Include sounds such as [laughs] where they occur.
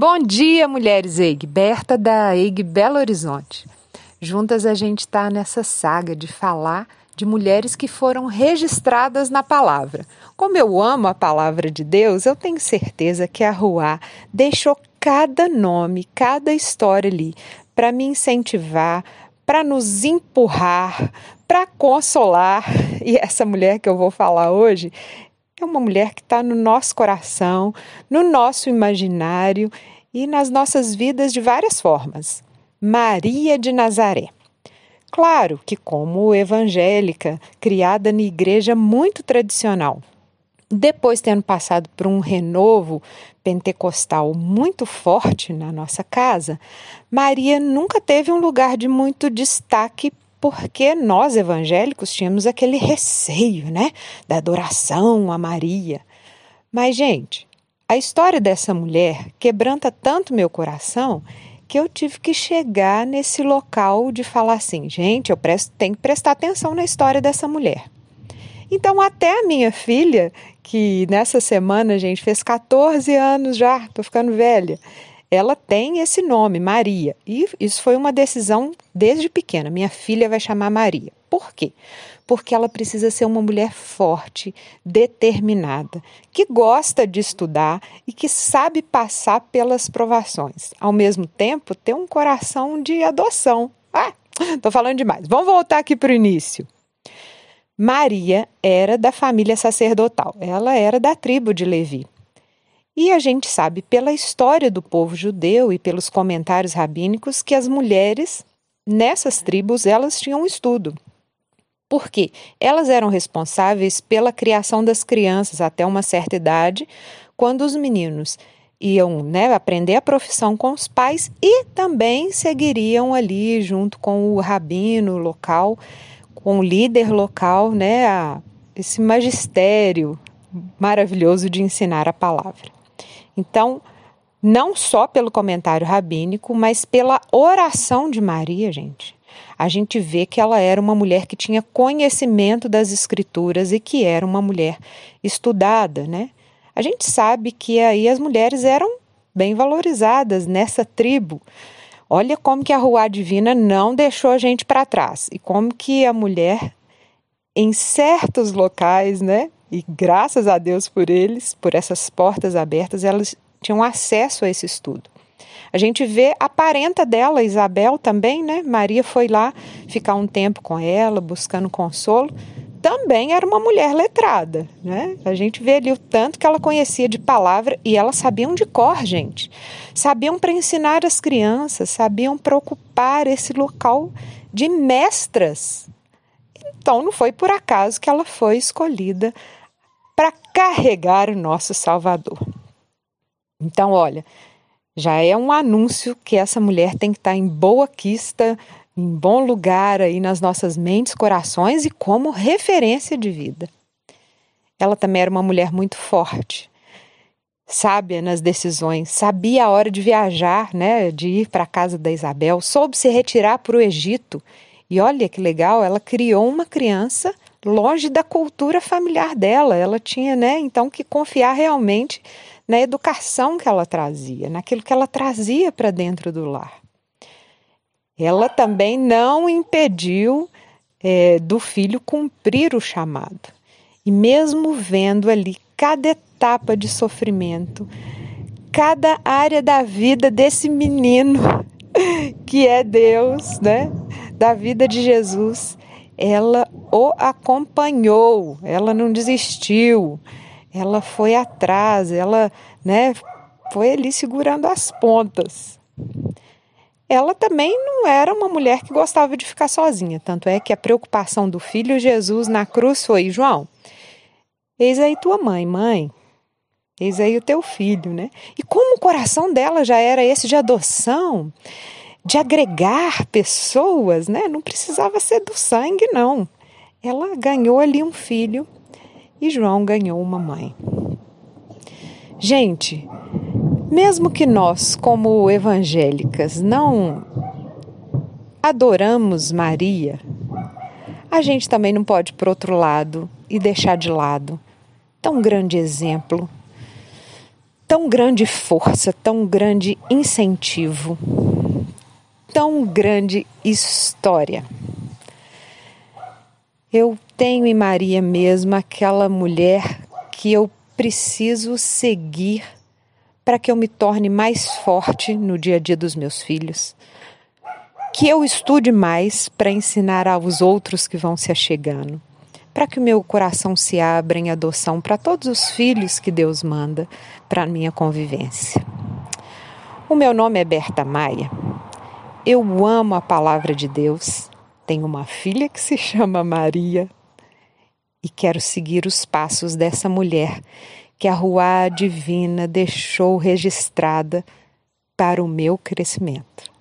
Bom dia, mulheres EIG, Berta da EIG Belo Horizonte. Juntas a gente está nessa saga de falar de mulheres que foram registradas na palavra. Como eu amo a palavra de Deus, eu tenho certeza que a Ruá deixou cada nome, cada história ali para me incentivar, para nos empurrar, para consolar. E essa mulher que eu vou falar hoje é uma mulher que está no nosso coração, no nosso imaginário e nas nossas vidas de várias formas. Maria de Nazaré. Claro que, como evangélica, criada na igreja muito tradicional, depois tendo passado por um renovo pentecostal muito forte na nossa casa, Maria nunca teve um lugar de muito destaque porque nós evangélicos tínhamos aquele receio, né, da adoração a Maria. Mas gente, a história dessa mulher quebranta tanto meu coração que eu tive que chegar nesse local de falar assim, gente, eu presto, tenho que prestar atenção na história dessa mulher. Então, até a minha filha, que nessa semana, gente, fez 14 anos já, tô ficando velha, ela tem esse nome, Maria. E isso foi uma decisão desde pequena. Minha filha vai chamar Maria. Por quê? Porque ela precisa ser uma mulher forte, determinada, que gosta de estudar e que sabe passar pelas provações. Ao mesmo tempo, ter um coração de adoção. Ah, tô falando demais. Vamos voltar aqui para o início. Maria era da família sacerdotal. Ela era da tribo de Levi. E a gente sabe pela história do povo judeu e pelos comentários rabínicos que as mulheres nessas tribos elas tinham estudo. Por quê? Elas eram responsáveis pela criação das crianças até uma certa idade, quando os meninos iam né, aprender a profissão com os pais e também seguiriam ali junto com o rabino local, com o líder local, né, a, esse magistério maravilhoso de ensinar a palavra. Então, não só pelo comentário rabínico, mas pela oração de Maria, gente. A gente vê que ela era uma mulher que tinha conhecimento das escrituras e que era uma mulher estudada, né? A gente sabe que aí as mulheres eram bem valorizadas nessa tribo. Olha como que a rua divina não deixou a gente para trás e como que a mulher em certos locais, né, e graças a Deus por eles, por essas portas abertas, elas tinham acesso a esse estudo. A gente vê a parenta dela, Isabel, também, né? Maria foi lá ficar um tempo com ela, buscando consolo. Também era uma mulher letrada, né? A gente vê ali o tanto que ela conhecia de palavra e elas sabiam de cor, gente. Sabiam para ensinar as crianças, sabiam para ocupar esse local de mestras. Então não foi por acaso que ela foi escolhida carregar o nosso Salvador. Então, olha, já é um anúncio que essa mulher tem que estar em boa quista, em bom lugar aí nas nossas mentes, corações e como referência de vida. Ela também era uma mulher muito forte, sábia nas decisões, sabia a hora de viajar, né, de ir para a casa da Isabel, soube se retirar para o Egito. E olha que legal, ela criou uma criança longe da cultura familiar dela. Ela tinha, né, então, que confiar realmente na educação que ela trazia, naquilo que ela trazia para dentro do lar. Ela também não impediu é, do filho cumprir o chamado. E mesmo vendo ali cada etapa de sofrimento, cada área da vida desse menino [laughs] que é Deus, né? Da vida de Jesus, ela o acompanhou, ela não desistiu, ela foi atrás, ela, né, foi ali segurando as pontas. Ela também não era uma mulher que gostava de ficar sozinha, tanto é que a preocupação do filho Jesus na cruz foi: João, eis aí tua mãe, mãe, eis aí o teu filho, né? E como o coração dela já era esse de adoção, de agregar pessoas, né? Não precisava ser do sangue, não. Ela ganhou ali um filho e João ganhou uma mãe. Gente, mesmo que nós, como evangélicas, não adoramos Maria, a gente também não pode, por outro lado, e deixar de lado tão grande exemplo tão grande força, tão grande incentivo, tão grande história. Eu tenho em Maria mesmo aquela mulher que eu preciso seguir para que eu me torne mais forte no dia a dia dos meus filhos. Que eu estude mais para ensinar aos outros que vão se achegando. Para que o meu coração se abra em adoção para todos os filhos que Deus manda para a minha convivência. O meu nome é Berta Maia. Eu amo a palavra de Deus tenho uma filha que se chama Maria e quero seguir os passos dessa mulher que a rua divina deixou registrada para o meu crescimento.